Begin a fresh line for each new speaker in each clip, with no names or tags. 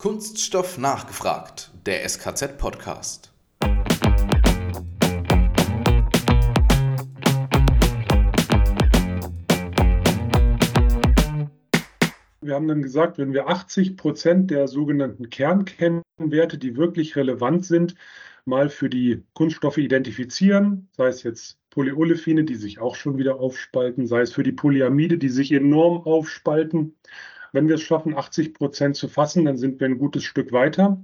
Kunststoff nachgefragt, der SKZ-Podcast.
Wir haben dann gesagt, wenn wir 80 Prozent der sogenannten Kernkennwerte, die wirklich relevant sind, mal für die Kunststoffe identifizieren, sei es jetzt Polyolefine, die sich auch schon wieder aufspalten, sei es für die Polyamide, die sich enorm aufspalten, wenn wir es schaffen, 80 Prozent zu fassen, dann sind wir ein gutes Stück weiter.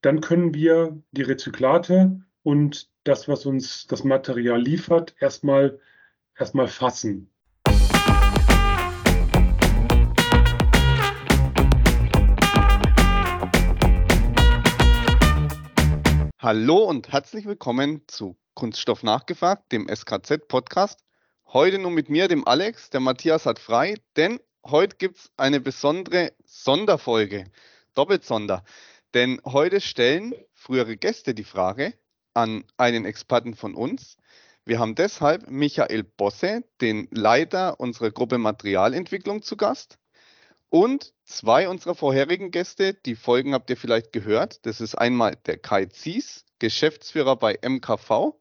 Dann können wir die Rezyklate und das, was uns das Material liefert, erstmal, erstmal fassen.
Hallo und herzlich willkommen zu Kunststoff nachgefragt, dem SKZ-Podcast. Heute nur mit mir, dem Alex. Der Matthias hat frei, denn heute gibt es eine besondere Sonderfolge, doppelt Sonder. Denn heute stellen frühere Gäste die Frage an einen Experten von uns. Wir haben deshalb Michael Bosse, den Leiter unserer Gruppe Materialentwicklung, zu Gast. Und zwei unserer vorherigen Gäste, die Folgen habt ihr vielleicht gehört. Das ist einmal der Kai Zies, Geschäftsführer bei MKV,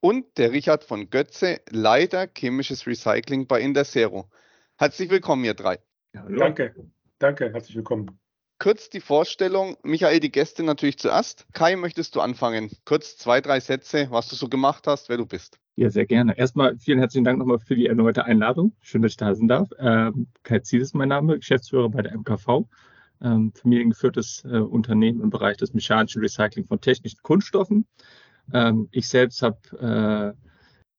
und der Richard von Götze, Leiter chemisches Recycling bei Intersero. Herzlich willkommen, ihr drei.
Ja, danke, danke, herzlich willkommen.
Kurz die Vorstellung, Michael, die Gäste natürlich zuerst. Kai, möchtest du anfangen? Kurz zwei, drei Sätze, was du so gemacht hast, wer du bist.
Ja, sehr gerne. Erstmal vielen herzlichen Dank nochmal für die erneute Einladung. Schön, dass ich da sein darf. Ähm, Kai Ziel ist mein Name, Geschäftsführer bei der MKV. Ähm, familiengeführtes äh, Unternehmen im Bereich des mechanischen Recycling von technischen Kunststoffen. Ähm, ich selbst habe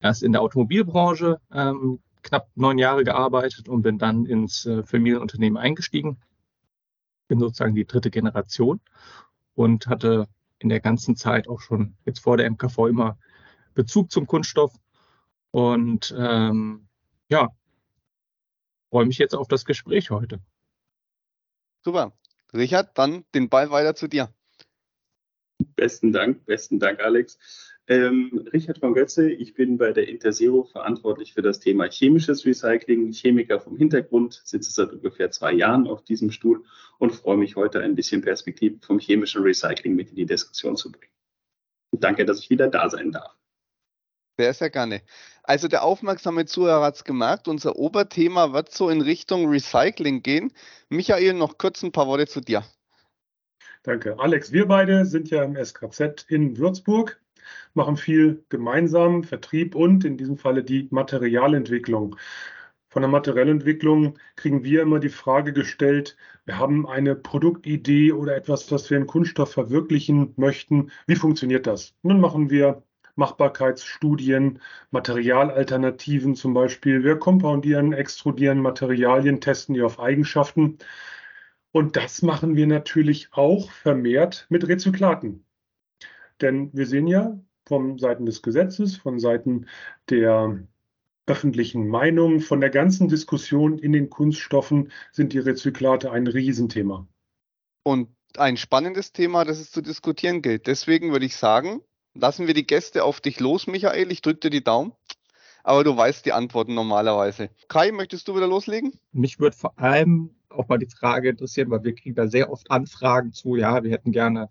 äh, erst in der Automobilbranche ähm, knapp neun Jahre gearbeitet und bin dann ins äh, Familienunternehmen eingestiegen. Bin sozusagen die dritte Generation und hatte in der ganzen Zeit auch schon jetzt vor der MKV immer Bezug zum Kunststoff. Und ähm, ja, freue mich jetzt auf das Gespräch heute.
Super. Richard, dann den Ball weiter zu dir.
Besten Dank, besten Dank, Alex. Ähm, Richard von Götze, ich bin bei der Interzero verantwortlich für das Thema chemisches Recycling, Chemiker vom Hintergrund, sitze seit ungefähr zwei Jahren auf diesem Stuhl und freue mich heute ein bisschen Perspektive vom chemischen Recycling mit in die Diskussion zu bringen. danke, dass ich wieder da sein darf.
Sehr, sehr gerne. Also der aufmerksame Zuhörer hat es gemerkt, unser Oberthema wird so in Richtung Recycling gehen. Michael, noch kurz ein paar Worte zu dir.
Danke. Alex, wir beide sind ja im SKZ in Würzburg machen viel gemeinsam, Vertrieb und in diesem Falle die Materialentwicklung. Von der Materialentwicklung kriegen wir immer die Frage gestellt, wir haben eine Produktidee oder etwas, was wir in Kunststoff verwirklichen möchten. Wie funktioniert das? Nun machen wir Machbarkeitsstudien, Materialalternativen zum Beispiel. Wir kompoundieren, extrudieren Materialien, testen die auf Eigenschaften. Und das machen wir natürlich auch vermehrt mit Rezyklaten. Denn wir sehen ja von Seiten des Gesetzes, von Seiten der öffentlichen Meinung, von der ganzen Diskussion in den Kunststoffen sind die Rezyklate ein Riesenthema.
Und ein spannendes Thema, das es zu diskutieren gilt. Deswegen würde ich sagen, lassen wir die Gäste auf dich los, Michael. Ich drücke dir die Daumen. Aber du weißt die Antworten normalerweise. Kai, möchtest du wieder loslegen?
Mich würde vor allem auch mal die Frage interessieren, weil wir kriegen da sehr oft Anfragen zu, ja, wir hätten gerne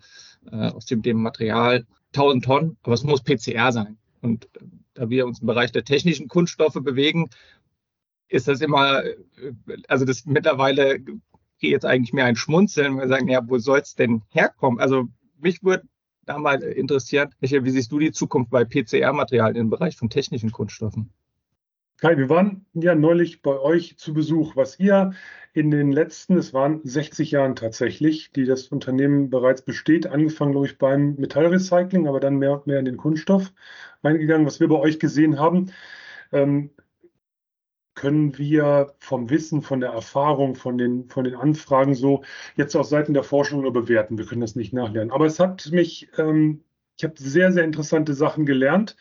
äh, aus dem, dem Material 1000 Tonnen, aber es muss PCR sein. Und äh, da wir uns im Bereich der technischen Kunststoffe bewegen, ist das immer, äh, also das mittlerweile geht jetzt eigentlich mehr ein Schmunzeln, wir sagen, ja, wo soll es denn herkommen? Also mich würde da mal interessieren, Michael, wie siehst du die Zukunft bei PCR-Materialien im Bereich von technischen Kunststoffen?
Kai, wir waren ja neulich bei euch zu Besuch. Was ihr in den letzten, es waren 60 Jahren tatsächlich, die das Unternehmen bereits besteht, angefangen, glaube ich, beim Metallrecycling, aber dann mehr und mehr in den Kunststoff reingegangen, was wir bei euch gesehen haben, ähm, können wir vom Wissen, von der Erfahrung, von den, von den Anfragen so jetzt aus Seiten der Forschung nur bewerten. Wir können das nicht nachlernen. Aber es hat mich, ähm, ich habe sehr, sehr interessante Sachen gelernt.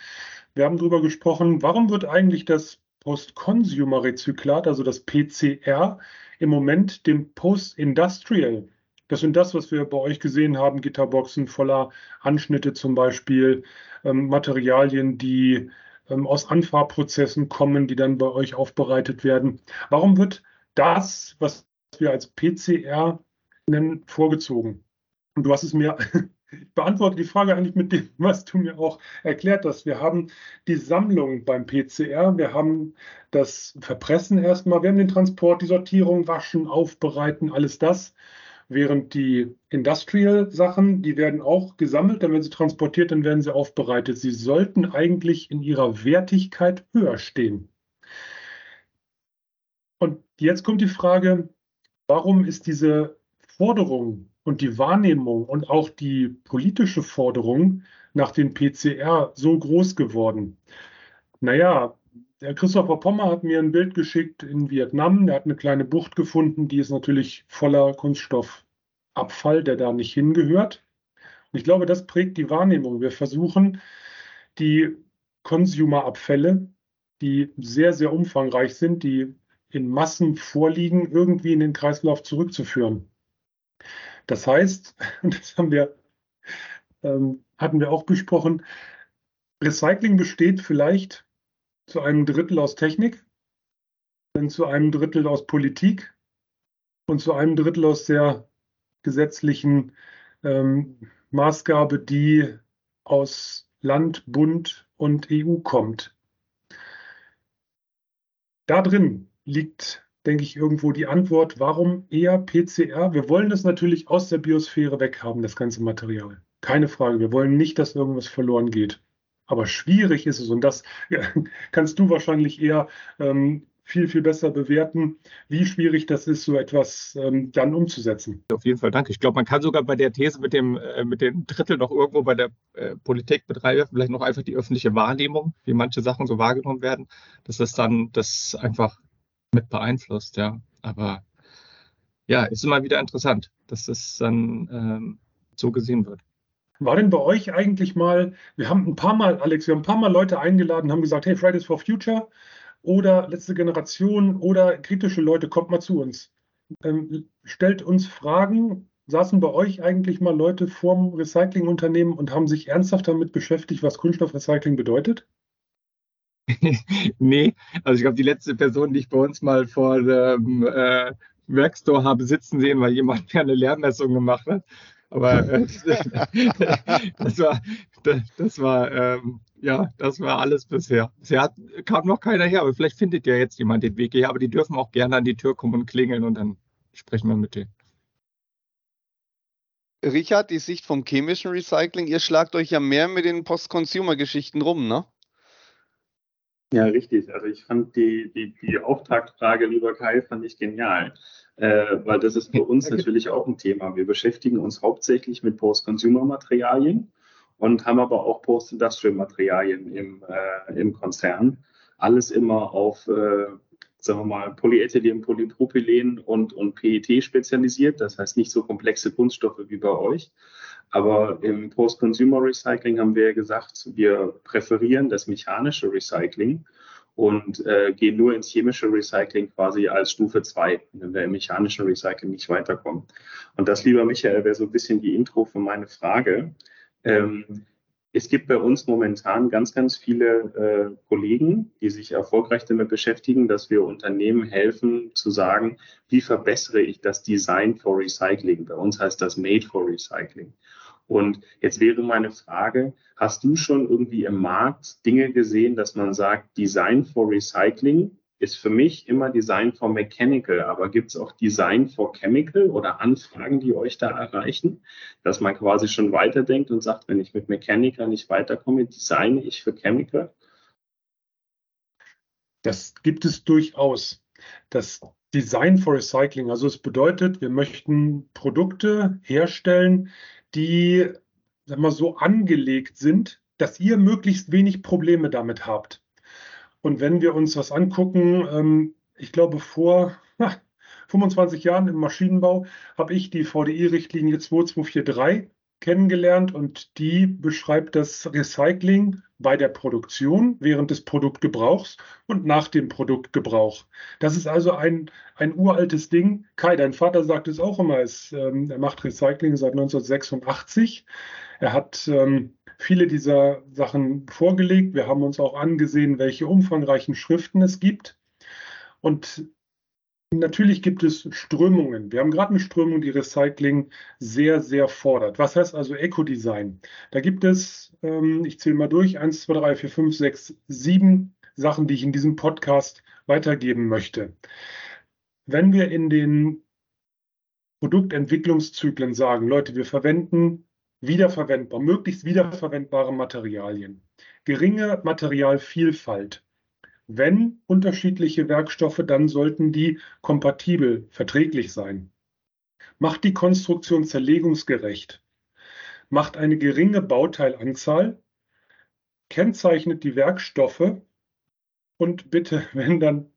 Wir haben darüber gesprochen, warum wird eigentlich das Post-Consumer-Rezyklat, also das PCR, im Moment dem Post-Industrial. Das sind das, was wir bei euch gesehen haben, Gitterboxen voller Anschnitte zum Beispiel, ähm, Materialien, die ähm, aus Anfahrprozessen kommen, die dann bei euch aufbereitet werden. Warum wird das, was wir als PCR nennen vorgezogen. Und du hast es mir, ich beantworte die Frage eigentlich mit dem, was du mir auch erklärt hast. Wir haben die Sammlung beim PCR, wir haben das Verpressen erstmal, wir haben den Transport, die Sortierung, Waschen, Aufbereiten, alles das. Während die Industrial-Sachen, die werden auch gesammelt, dann werden sie transportiert, dann werden sie aufbereitet. Sie sollten eigentlich in ihrer Wertigkeit höher stehen. Und jetzt kommt die Frage, warum ist diese Forderung und die Wahrnehmung und auch die politische Forderung nach den PCR so groß geworden? Naja, der Christopher Pommer hat mir ein Bild geschickt in Vietnam. Der hat eine kleine Bucht gefunden, die ist natürlich voller Kunststoffabfall, der da nicht hingehört. Und ich glaube, das prägt die Wahrnehmung. Wir versuchen, die Consumer-Abfälle, die sehr, sehr umfangreich sind, die in Massen vorliegen, irgendwie in den Kreislauf zurückzuführen. Das heißt, und das haben wir, ähm, hatten wir auch besprochen, Recycling besteht vielleicht zu einem Drittel aus Technik, dann zu einem Drittel aus Politik und zu einem Drittel aus der gesetzlichen ähm, Maßgabe, die aus Land, Bund und EU kommt. Da drin liegt, denke ich, irgendwo die Antwort, warum eher PCR? Wir wollen das natürlich aus der Biosphäre weghaben, das ganze Material. Keine Frage. Wir wollen nicht, dass irgendwas verloren geht. Aber schwierig ist es und das kannst du wahrscheinlich eher ähm, viel, viel besser bewerten, wie schwierig das ist, so etwas ähm, dann umzusetzen.
Auf jeden Fall, danke. Ich glaube, man kann sogar bei der These mit dem, äh, mit dem Drittel noch irgendwo bei der äh, Politik betreiben, vielleicht noch einfach die öffentliche Wahrnehmung, wie manche Sachen so wahrgenommen werden, dass das dann das einfach mit beeinflusst, ja. Aber ja, ist immer wieder interessant, dass das dann ähm, so gesehen wird.
War denn bei euch eigentlich mal, wir haben ein paar Mal, Alex, wir haben ein paar Mal Leute eingeladen, haben gesagt, hey, Fridays for Future oder letzte Generation oder kritische Leute, kommt mal zu uns. Ähm, stellt uns Fragen. Saßen bei euch eigentlich mal Leute vorm Recyclingunternehmen und haben sich ernsthaft damit beschäftigt, was Kunststoffrecycling bedeutet?
nee, also ich glaube, die letzte Person, die ich bei uns mal vor dem äh, Workstore habe sitzen sehen, weil jemand eine Lehrmessung gemacht hat, aber äh, das war, das, das war ähm, ja, das war alles bisher. Bisher hat, kam noch keiner her, aber vielleicht findet ja jetzt jemand den Weg hier. Aber die dürfen auch gerne an die Tür kommen und klingeln und dann sprechen wir mit denen.
Richard, die Sicht vom chemischen Recycling, ihr schlagt euch ja mehr mit den Post-Consumer-Geschichten rum, ne?
Ja, richtig. Also ich fand die, die, die Auftaktfrage, lieber Kai, fand ich genial äh, weil das ist für uns natürlich auch ein Thema. Wir beschäftigen uns hauptsächlich mit Post-Consumer-Materialien und haben aber auch Post-Industrial-Materialien im, äh, im Konzern. Alles immer auf, äh, sagen wir mal, Polyethylen, Polypropylen und, und PET spezialisiert. Das heißt nicht so komplexe Kunststoffe wie bei euch. Aber im Post-Consumer-Recycling haben wir gesagt, wir präferieren das mechanische Recycling und äh, gehen nur ins chemische Recycling quasi als Stufe 2, wenn wir im mechanischen Recycling nicht weiterkommen. Und das, lieber Michael, wäre so ein bisschen die Intro für meine Frage. Ähm, es gibt bei uns momentan ganz, ganz viele äh, Kollegen, die sich erfolgreich damit beschäftigen, dass wir Unternehmen helfen zu sagen, wie verbessere ich das Design for Recycling? Bei uns heißt das Made for Recycling. Und jetzt wäre meine Frage, hast du schon irgendwie im Markt Dinge gesehen, dass man sagt, Design for Recycling ist für mich immer Design for Mechanical, aber gibt es auch Design for Chemical oder Anfragen, die euch da erreichen, dass man quasi schon weiterdenkt und sagt, wenn ich mit Mechanical nicht weiterkomme, designe ich für Chemical?
Das gibt es durchaus. Das Design for Recycling, also es bedeutet, wir möchten Produkte herstellen, die sag mal, so angelegt sind, dass ihr möglichst wenig Probleme damit habt. Und wenn wir uns das angucken, ähm, ich glaube, vor 25 Jahren im Maschinenbau habe ich die VDI-Richtlinie 2243 kennengelernt und die beschreibt das Recycling bei der Produktion, während des Produktgebrauchs und nach dem Produktgebrauch. Das ist also ein, ein uraltes Ding. Kai, dein Vater sagt es auch immer, es, ähm, er macht Recycling seit 1986. Er hat ähm, viele dieser Sachen vorgelegt. Wir haben uns auch angesehen, welche umfangreichen Schriften es gibt. Und Natürlich gibt es Strömungen. Wir haben gerade eine Strömung, die Recycling sehr, sehr fordert. Was heißt also Eco-Design? Da gibt es, ähm, ich zähle mal durch, 1, 2, 3, 4, 5, 6, 7 Sachen, die ich in diesem Podcast weitergeben möchte. Wenn wir in den Produktentwicklungszyklen sagen, Leute, wir verwenden wiederverwendbar, möglichst wiederverwendbare Materialien, geringe Materialvielfalt, wenn unterschiedliche Werkstoffe, dann sollten die kompatibel, verträglich sein. Macht die Konstruktion zerlegungsgerecht. Macht eine geringe Bauteilanzahl. Kennzeichnet die Werkstoffe. Und bitte, wenn dann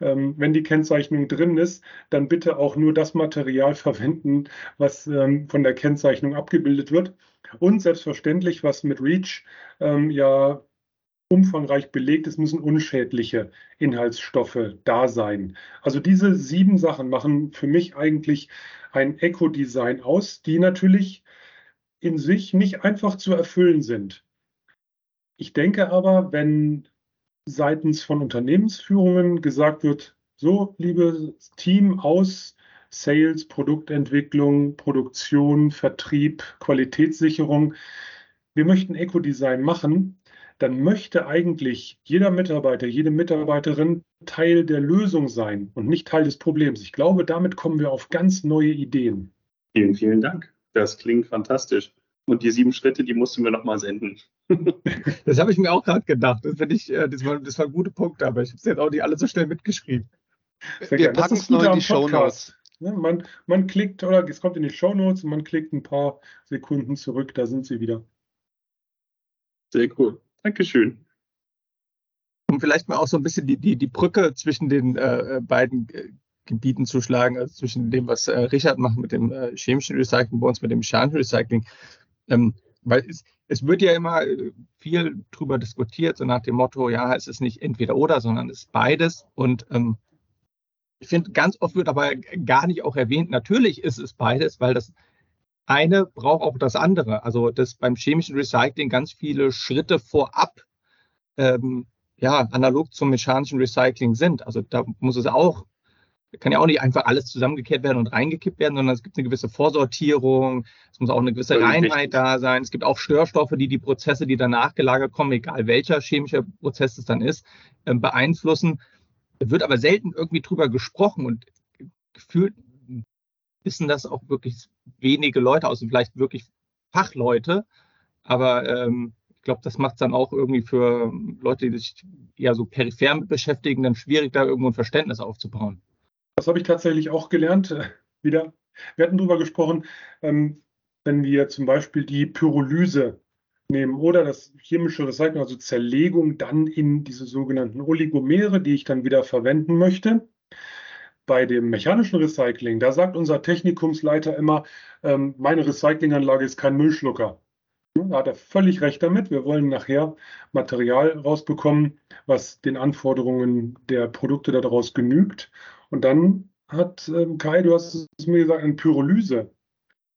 ähm, wenn die Kennzeichnung drin ist, dann bitte auch nur das Material verwenden, was ähm, von der Kennzeichnung abgebildet wird. Und selbstverständlich, was mit REACH ähm, ja umfangreich belegt ist, müssen unschädliche Inhaltsstoffe da sein. Also diese sieben Sachen machen für mich eigentlich ein Eco-Design aus, die natürlich in sich nicht einfach zu erfüllen sind. Ich denke aber, wenn seitens von Unternehmensführungen gesagt wird, so, liebes Team aus Sales, Produktentwicklung, Produktion, Vertrieb, Qualitätssicherung, wir möchten Eco-Design machen, dann möchte eigentlich jeder Mitarbeiter, jede Mitarbeiterin Teil der Lösung sein und nicht Teil des Problems. Ich glaube, damit kommen wir auf ganz neue Ideen.
Vielen, vielen Dank. Das klingt fantastisch. Und die sieben Schritte, die musst du mir nochmal senden.
das habe ich mir auch gerade gedacht. Das, ich, äh, das, war, das waren gute Punkte, aber ich habe es jetzt auch nicht alle so schnell mitgeschrieben.
Sehr wir packen es noch in die Show Notes.
Ja, man, man klickt, oder es kommt in die Show Notes und man klickt ein paar Sekunden zurück, da sind sie wieder.
Sehr cool. Dankeschön.
Um vielleicht mal auch so ein bisschen die, die, die Brücke zwischen den äh, beiden äh, Gebieten zu schlagen, also zwischen dem, was äh, Richard macht mit dem äh, chemischen Recycling, bei uns mit dem mechanischen Recycling. Ähm, weil es, es wird ja immer äh, viel drüber diskutiert, so nach dem Motto, ja, es ist nicht entweder oder, sondern es ist beides. Und ähm, ich finde, ganz oft wird aber gar nicht auch erwähnt, natürlich ist es beides, weil das eine braucht auch das andere. Also dass beim chemischen Recycling ganz viele Schritte vorab ähm, ja, analog zum mechanischen Recycling sind. Also da muss es auch, kann ja auch nicht einfach alles zusammengekehrt werden und reingekippt werden, sondern es gibt eine gewisse Vorsortierung, es muss auch eine gewisse Reinheit da sein. Es gibt auch Störstoffe, die die Prozesse, die danach gelagert kommen, egal welcher chemischer Prozess es dann ist, äh, beeinflussen. Es wird aber selten irgendwie drüber gesprochen und gefühlt wissen das auch wirklich wenige Leute aus, vielleicht wirklich Fachleute. Aber ähm, ich glaube, das macht es dann auch irgendwie für Leute, die sich eher so peripher beschäftigen, dann schwierig, da irgendwo ein Verständnis aufzubauen.
Das habe ich tatsächlich auch gelernt. Äh, wieder, wir hatten darüber gesprochen, ähm, wenn wir zum Beispiel die Pyrolyse nehmen oder das chemische Recycling, also Zerlegung, dann in diese sogenannten Oligomere, die ich dann wieder verwenden möchte bei dem mechanischen Recycling, da sagt unser Technikumsleiter immer, ähm, meine Recyclinganlage ist kein Müllschlucker. Da hat er völlig recht damit. Wir wollen nachher Material rausbekommen, was den Anforderungen der Produkte daraus genügt. Und dann hat ähm, Kai, du hast es mir gesagt, eine Pyrolyse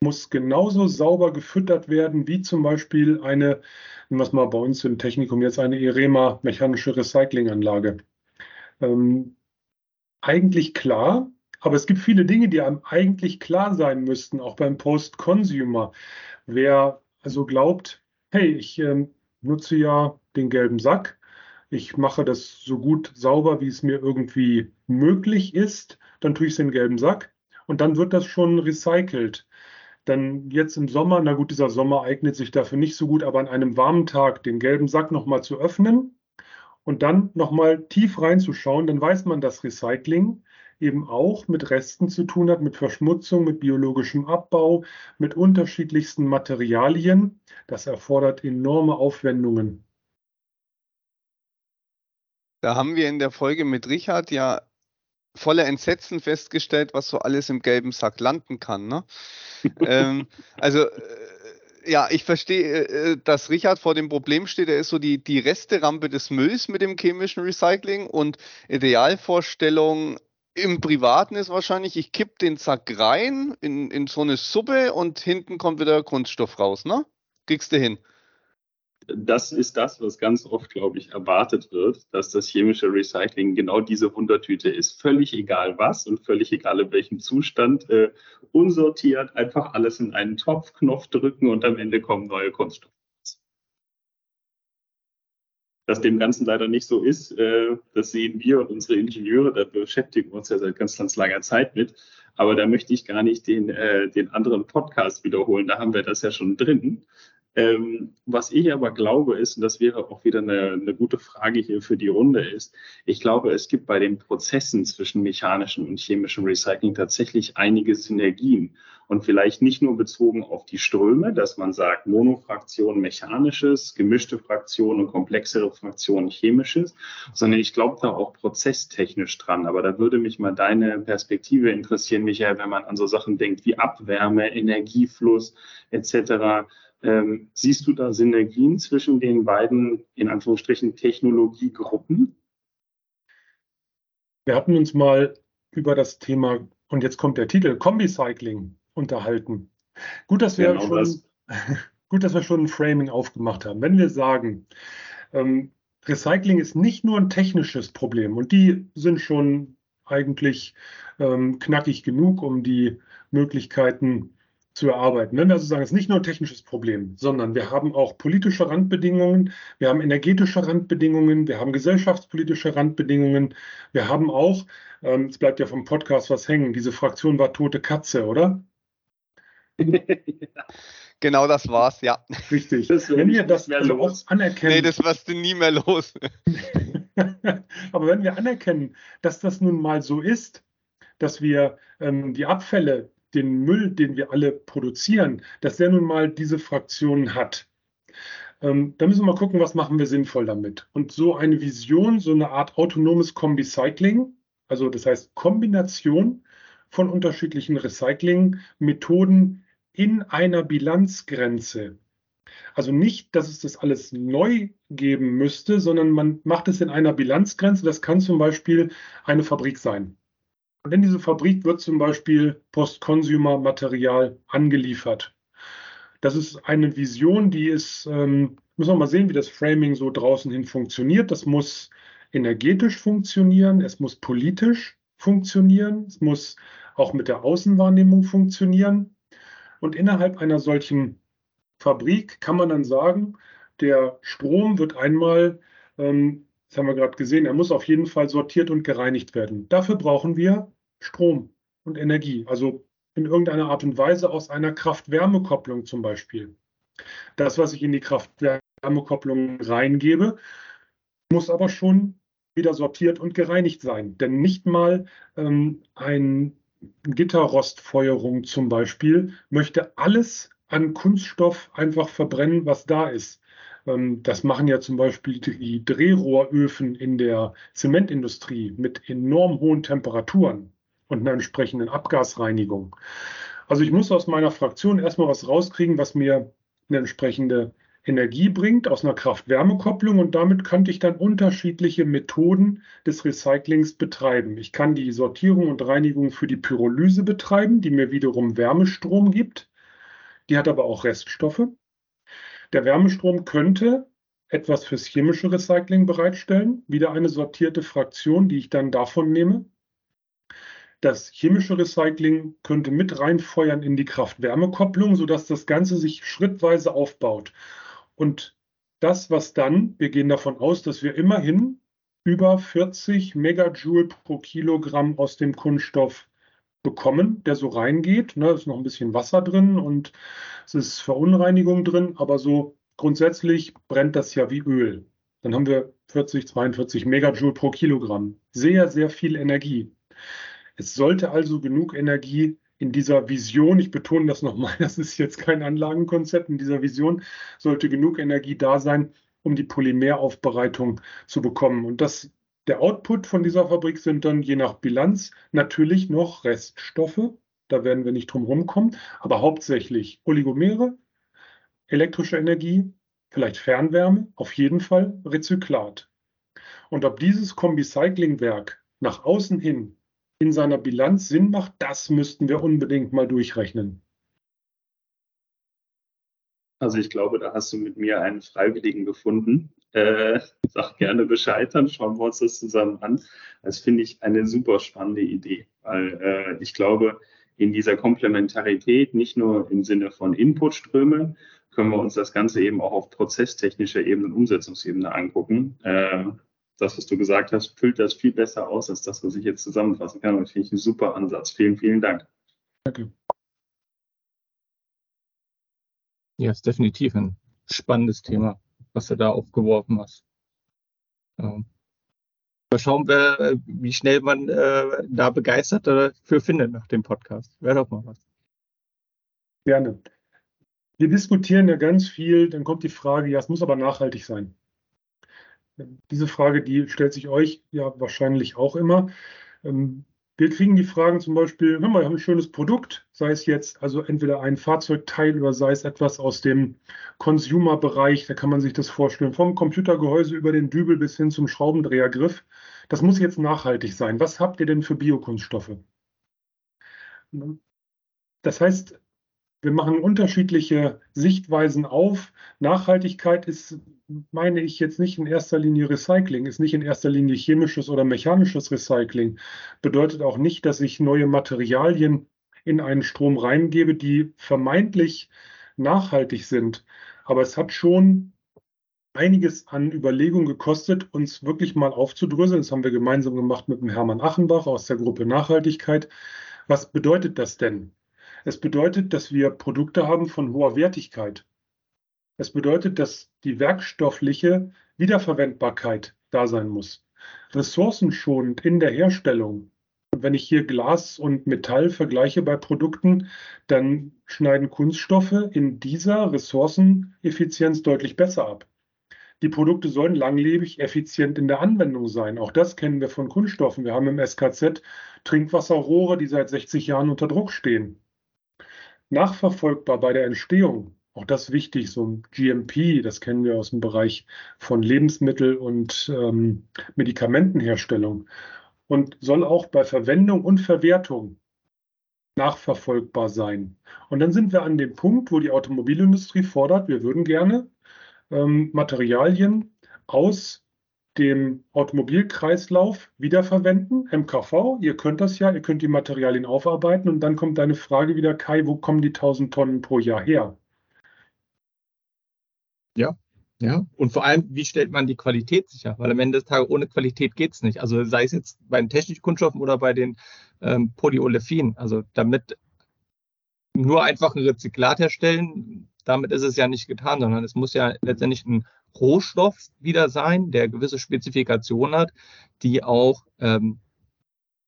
muss genauso sauber gefüttert werden wie zum Beispiel eine, was mal bei uns im Technikum jetzt eine IREMA mechanische Recyclinganlage. Ähm, eigentlich klar, aber es gibt viele Dinge, die einem eigentlich klar sein müssten, auch beim Post-Consumer. Wer also glaubt, hey, ich äh, nutze ja den gelben Sack, ich mache das so gut sauber, wie es mir irgendwie möglich ist, dann tue ich es in den gelben Sack und dann wird das schon recycelt. Dann jetzt im Sommer, na gut, dieser Sommer eignet sich dafür nicht so gut, aber an einem warmen Tag den gelben Sack nochmal zu öffnen und dann nochmal tief reinzuschauen, dann weiß man, dass Recycling eben auch mit Resten zu tun hat, mit Verschmutzung, mit biologischem Abbau, mit unterschiedlichsten Materialien. Das erfordert enorme Aufwendungen.
Da haben wir in der Folge mit Richard ja voller Entsetzen festgestellt, was so alles im gelben Sack landen kann. Ne? ähm, also äh, ja, ich verstehe, äh, äh, dass Richard vor dem Problem steht. Er ist so die, die Resterampe des Mülls mit dem chemischen Recycling und Idealvorstellung im Privaten ist wahrscheinlich, ich kipp den Sack rein in, in so eine Suppe und hinten kommt wieder Kunststoff raus, ne? Kriegst du hin.
Das ist das, was ganz oft, glaube ich, erwartet wird, dass das chemische Recycling genau diese Wundertüte ist. Völlig egal was und völlig egal in welchem Zustand, äh, unsortiert, einfach alles in einen Topf, Knopf drücken und am Ende kommen neue Kunststoffe. Dass dem Ganzen leider nicht so ist, äh, das sehen wir und unsere Ingenieure, da beschäftigen wir uns ja seit ganz, ganz langer Zeit mit. Aber da möchte ich gar nicht den, äh, den anderen Podcast wiederholen, da haben wir das ja schon drin. Ähm, was ich aber glaube ist, und das wäre auch wieder eine, eine, gute Frage hier für die Runde ist, ich glaube, es gibt bei den Prozessen zwischen mechanischem und chemischem Recycling tatsächlich einige Synergien. Und vielleicht nicht nur bezogen auf die Ströme, dass man sagt, Monofraktion mechanisches, gemischte Fraktion und komplexere Fraktion chemisches, sondern ich glaube da auch prozesstechnisch dran. Aber da würde mich mal deine Perspektive interessieren, Michael, wenn man an so Sachen denkt wie Abwärme, Energiefluss etc. Ähm, siehst du da Synergien zwischen den beiden, in Anführungsstrichen, Technologiegruppen?
Wir hatten uns mal über das Thema, und jetzt kommt der Titel, Kombicycling unterhalten. Gut, dass wir, genau schon, das. gut, dass wir schon ein Framing aufgemacht haben. Wenn wir sagen, ähm, Recycling ist nicht nur ein technisches Problem und die sind schon eigentlich ähm, knackig genug, um die Möglichkeiten zu erarbeiten. Wenn wir also sagen, es ist nicht nur ein technisches Problem, sondern wir haben auch politische Randbedingungen, wir haben energetische Randbedingungen, wir haben gesellschaftspolitische Randbedingungen, wir haben auch, ähm, es bleibt ja vom Podcast was hängen, diese Fraktion war tote Katze, oder?
genau das war's, ja.
Richtig. Das wenn wir das also auch anerkennen.
Nee, das wirst du nie mehr los.
Aber wenn wir anerkennen, dass das nun mal so ist, dass wir ähm, die Abfälle den Müll, den wir alle produzieren, dass der nun mal diese Fraktionen hat. Ähm, da müssen wir mal gucken, was machen wir sinnvoll damit. Und so eine Vision, so eine Art autonomes Kombicycling, also das heißt Kombination von unterschiedlichen Recycling-Methoden in einer Bilanzgrenze. Also nicht, dass es das alles neu geben müsste, sondern man macht es in einer Bilanzgrenze. Das kann zum Beispiel eine Fabrik sein. Und in diese Fabrik wird zum Beispiel Post-Consumer-Material angeliefert. Das ist eine Vision, die ist, ähm, müssen wir mal sehen, wie das Framing so draußen hin funktioniert. Das muss energetisch funktionieren, es muss politisch funktionieren, es muss auch mit der Außenwahrnehmung funktionieren. Und innerhalb einer solchen Fabrik kann man dann sagen, der Strom wird einmal, ähm, das haben wir gerade gesehen, er muss auf jeden Fall sortiert und gereinigt werden. Dafür brauchen wir Strom und Energie, also in irgendeiner Art und Weise aus einer Kraft-Wärme-Kopplung zum Beispiel. Das, was ich in die Kraft-Wärme-Kopplung reingebe, muss aber schon wieder sortiert und gereinigt sein. Denn nicht mal ähm, ein Gitterrostfeuerung zum Beispiel möchte alles an Kunststoff einfach verbrennen, was da ist. Ähm, das machen ja zum Beispiel die Drehrohröfen in der Zementindustrie mit enorm hohen Temperaturen und einer entsprechenden Abgasreinigung. Also ich muss aus meiner Fraktion erstmal was rauskriegen, was mir eine entsprechende Energie bringt aus einer Kraft-Wärme-Kopplung und damit könnte ich dann unterschiedliche Methoden des Recyclings betreiben. Ich kann die Sortierung und Reinigung für die Pyrolyse betreiben, die mir wiederum Wärmestrom gibt. Die hat aber auch Reststoffe. Der Wärmestrom könnte etwas fürs chemische Recycling bereitstellen, wieder eine sortierte Fraktion, die ich dann davon nehme. Das chemische Recycling könnte mit reinfeuern in die Kraft-Wärme-Kopplung, sodass das Ganze sich schrittweise aufbaut. Und das, was dann, wir gehen davon aus, dass wir immerhin über 40 Megajoule pro Kilogramm aus dem Kunststoff bekommen, der so reingeht. Ne, ist noch ein bisschen Wasser drin und es ist Verunreinigung drin, aber so grundsätzlich brennt das ja wie Öl. Dann haben wir 40, 42 Megajoule pro Kilogramm. Sehr, sehr viel Energie. Es sollte also genug Energie in dieser Vision, ich betone das nochmal, das ist jetzt kein Anlagenkonzept, in dieser Vision sollte genug Energie da sein, um die Polymeraufbereitung zu bekommen. Und das, der Output von dieser Fabrik sind dann je nach Bilanz natürlich noch Reststoffe, da werden wir nicht drum rumkommen, aber hauptsächlich Oligomere, elektrische Energie, vielleicht Fernwärme, auf jeden Fall Rezyklat. Und ob dieses Kombicycling-Werk nach außen hin in seiner Bilanz Sinn macht, das müssten wir unbedingt mal durchrechnen.
Also ich glaube, da hast du mit mir einen Freiwilligen gefunden. Äh, sag gerne Bescheid, dann schauen wir uns das zusammen an. Das finde ich eine super spannende Idee, weil äh, ich glaube, in dieser Komplementarität, nicht nur im Sinne von Inputströme, können wir uns das Ganze eben auch auf prozesstechnischer Ebene und Umsetzungsebene angucken. Äh, das, was du gesagt hast, füllt das viel besser aus als das, was ich jetzt zusammenfassen kann. Und das finde ich ein super Ansatz. Vielen, vielen Dank. Danke.
Ja, ist definitiv ein spannendes Thema, was du da aufgeworfen hast. Ja. Mal schauen, wer, wie schnell man äh, da begeistert dafür findet nach dem Podcast. Wäre doch mal was.
Gerne. Wir diskutieren ja ganz viel, dann kommt die Frage, ja, es muss aber nachhaltig sein. Diese Frage, die stellt sich euch ja wahrscheinlich auch immer. Ähm, wir kriegen die Fragen zum Beispiel, hör mal, wir haben ein schönes Produkt, sei es jetzt also entweder ein Fahrzeugteil oder sei es etwas aus dem Consumer-Bereich, da kann man sich das vorstellen, vom Computergehäuse über den Dübel bis hin zum Schraubendrehergriff. Das muss jetzt nachhaltig sein. Was habt ihr denn für Biokunststoffe? Das heißt, wir machen unterschiedliche Sichtweisen auf. Nachhaltigkeit ist, meine ich, jetzt nicht in erster Linie Recycling, ist nicht in erster Linie chemisches oder mechanisches Recycling. Bedeutet auch nicht, dass ich neue Materialien in einen Strom reingebe, die vermeintlich nachhaltig sind. Aber es hat schon einiges an Überlegungen gekostet, uns wirklich mal aufzudröseln. Das haben wir gemeinsam gemacht mit dem Hermann Achenbach aus der Gruppe Nachhaltigkeit. Was bedeutet das denn? Es bedeutet, dass wir Produkte haben von hoher Wertigkeit. Es bedeutet, dass die werkstoffliche Wiederverwendbarkeit da sein muss. Ressourcenschonend in der Herstellung. Wenn ich hier Glas und Metall vergleiche bei Produkten, dann schneiden Kunststoffe in dieser Ressourceneffizienz deutlich besser ab. Die Produkte sollen langlebig, effizient in der Anwendung sein. Auch das kennen wir von Kunststoffen. Wir haben im SKZ Trinkwasserrohre, die seit 60 Jahren unter Druck stehen nachverfolgbar bei der Entstehung. Auch das wichtig, so ein GMP, das kennen wir aus dem Bereich von Lebensmittel- und ähm, Medikamentenherstellung und soll auch bei Verwendung und Verwertung nachverfolgbar sein. Und dann sind wir an dem Punkt, wo die Automobilindustrie fordert, wir würden gerne ähm, Materialien aus dem Automobilkreislauf wiederverwenden, MKV. Ihr könnt das ja, ihr könnt die Materialien aufarbeiten und dann kommt deine Frage wieder, Kai, wo kommen die 1000 Tonnen pro Jahr her?
Ja, ja. Und vor allem, wie stellt man die Qualität sicher? Weil am Ende des Tages ohne Qualität geht es nicht. Also sei es jetzt bei den technischen Kunststoffen oder bei den ähm, Polyolefinen. Also damit nur einfach ein Rezyklat herstellen, damit ist es ja nicht getan, sondern es muss ja letztendlich ein Rohstoff wieder sein, der gewisse Spezifikationen hat, die auch ähm,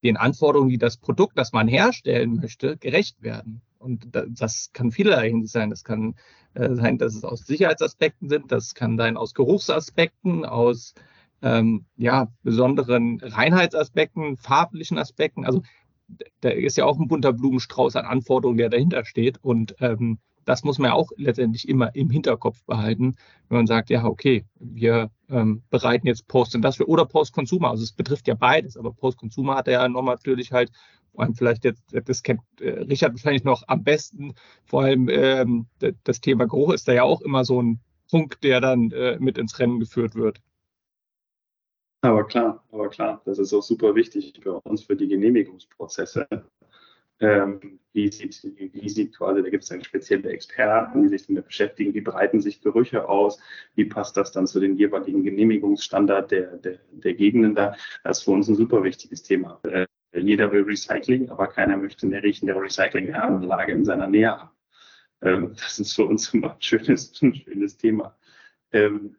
den Anforderungen, die das Produkt, das man herstellen möchte, gerecht werden. Und das kann vielerlei sein. Das kann äh, sein, dass es aus Sicherheitsaspekten sind, das kann sein aus Geruchsaspekten, aus ähm, ja, besonderen Reinheitsaspekten, farblichen Aspekten. Also da ist ja auch ein bunter Blumenstrauß an Anforderungen, der dahinter steht. Und ähm, das muss man ja auch letztendlich immer im Hinterkopf behalten, wenn man sagt, ja, okay, wir ähm, bereiten jetzt Post-Industrial oder Post-Consumer. Also es betrifft ja beides, aber Post-Consumer hat ja noch natürlich halt, vor allem vielleicht jetzt, das kennt äh, Richard wahrscheinlich noch am besten, vor allem ähm, das Thema Geruch ist da ja auch immer so ein Punkt, der dann äh, mit ins Rennen geführt wird.
Aber klar, aber klar, das ist auch super wichtig für uns, für die Genehmigungsprozesse. Ähm, wie, sieht, wie sieht quasi, da gibt es dann spezielle Experten, die sich damit beschäftigen, wie breiten sich Gerüche aus, wie passt das dann zu den jeweiligen Genehmigungsstandard der, der, der Gegenden da. Das ist für uns ein super wichtiges Thema. Äh, jeder will Recycling, aber keiner möchte eine riechende Recyclinganlage in seiner Nähe haben. Ähm, das ist für uns immer ein schönes, ein schönes Thema. Ähm,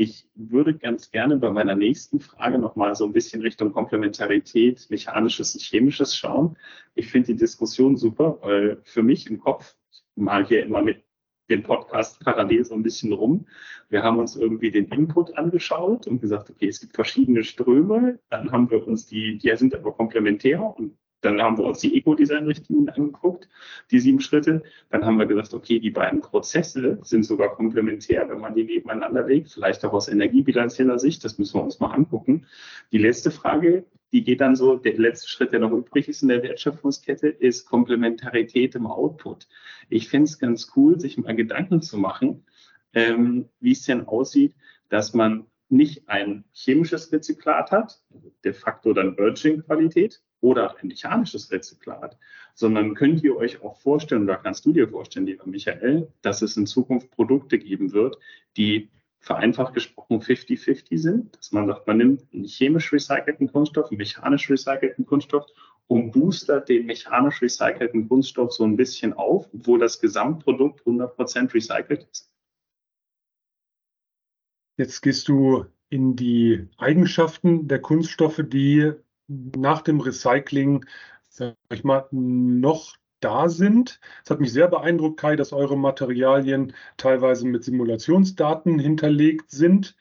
ich würde ganz gerne bei meiner nächsten Frage nochmal so ein bisschen Richtung Komplementarität, Mechanisches und Chemisches schauen. Ich finde die Diskussion super, weil für mich im Kopf, ich mal hier immer mit dem Podcast parallel so ein bisschen rum. Wir haben uns irgendwie den Input angeschaut und gesagt, okay, es gibt verschiedene Ströme. Dann haben wir uns die, die sind aber komplementär und dann haben wir uns die Eco-Design-Richtlinien angeguckt, die sieben Schritte. Dann haben wir gesagt, okay, die beiden Prozesse sind sogar komplementär, wenn man die nebeneinander legt, vielleicht auch aus energiebilanzieller Sicht. Das müssen wir uns mal angucken. Die letzte Frage, die geht dann so, der letzte Schritt, der noch übrig ist in der Wertschöpfungskette, ist Komplementarität im Output. Ich finde es ganz cool, sich mal Gedanken zu machen, ähm, wie es denn aussieht, dass man nicht ein chemisches Rezyklat hat, de facto dann Virgin-Qualität, oder ein mechanisches Rezyklat, sondern könnt ihr euch auch vorstellen, oder kannst du dir vorstellen, lieber Michael, dass es in Zukunft Produkte geben wird, die vereinfacht gesprochen 50-50 sind, dass man sagt, man nimmt einen chemisch recycelten Kunststoff, einen mechanisch recycelten Kunststoff und boostert den mechanisch recycelten Kunststoff so ein bisschen auf, obwohl das Gesamtprodukt 100% recycelt ist.
Jetzt gehst du in die Eigenschaften der Kunststoffe, die nach dem Recycling, sag ich mal, noch da sind. Es hat mich sehr beeindruckt, Kai, dass eure Materialien teilweise mit Simulationsdaten hinterlegt sind.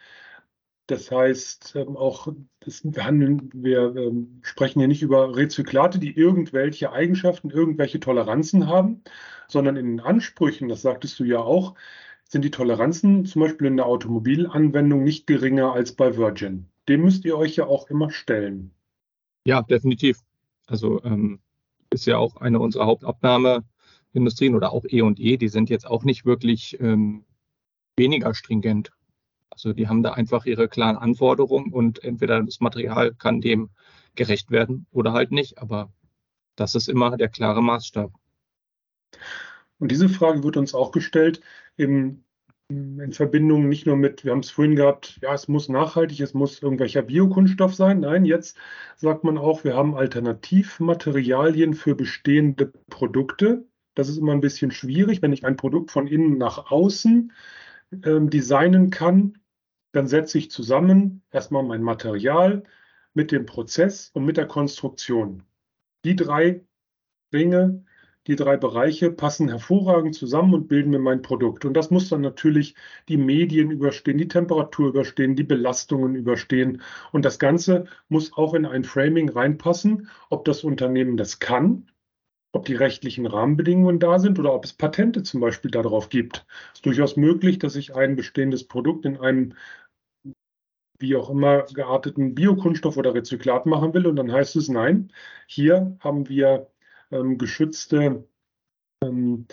Das heißt, ähm, auch das, wir, handeln, wir ähm, sprechen hier nicht über Rezyklate, die irgendwelche Eigenschaften, irgendwelche Toleranzen haben, sondern in den Ansprüchen, das sagtest du ja auch, sind die Toleranzen zum Beispiel in der Automobilanwendung nicht geringer als bei Virgin. Dem müsst ihr euch ja auch immer stellen.
Ja, definitiv. Also ähm, ist ja auch eine unserer Hauptabnahmeindustrien oder auch E und E, die sind jetzt auch nicht wirklich ähm, weniger stringent. Also die haben da einfach ihre klaren Anforderungen und entweder das Material kann dem gerecht werden oder halt nicht. Aber das ist immer der klare Maßstab.
Und diese Frage wird uns auch gestellt im, in Verbindung nicht nur mit, wir haben es vorhin gehabt, ja, es muss nachhaltig, es muss irgendwelcher Biokunststoff sein. Nein, jetzt sagt man auch, wir haben Alternativmaterialien für bestehende Produkte. Das ist immer ein bisschen schwierig, wenn ich ein Produkt von innen nach außen ähm, designen kann, dann setze ich zusammen erstmal mein Material mit dem Prozess und mit der Konstruktion. Die drei Ringe die drei Bereiche passen hervorragend zusammen und bilden mir mein Produkt. Und das muss dann natürlich die Medien überstehen, die Temperatur überstehen, die Belastungen überstehen. Und das Ganze muss auch in ein Framing reinpassen, ob das Unternehmen das kann, ob die rechtlichen Rahmenbedingungen da sind oder ob es Patente zum Beispiel darauf gibt. Es ist durchaus möglich, dass ich ein bestehendes Produkt in einem wie auch immer gearteten Biokunststoff oder Rezyklat machen will. Und dann heißt es, nein, hier haben wir ähm, geschützte, ähm,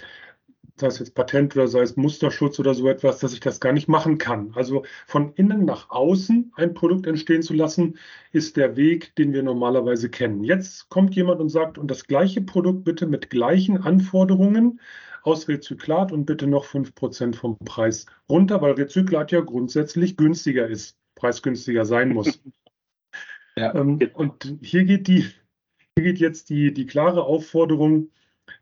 sei es jetzt Patent oder sei es Musterschutz oder so etwas, dass ich das gar nicht machen kann. Also von innen nach außen ein Produkt entstehen zu lassen, ist der Weg, den wir normalerweise kennen. Jetzt kommt jemand und sagt, und das gleiche Produkt bitte mit gleichen Anforderungen aus Rezyklat und bitte noch 5% vom Preis runter, weil Rezyklat ja grundsätzlich günstiger ist, preisgünstiger sein muss. ja, ähm, und hier geht die hier geht jetzt die, die klare Aufforderung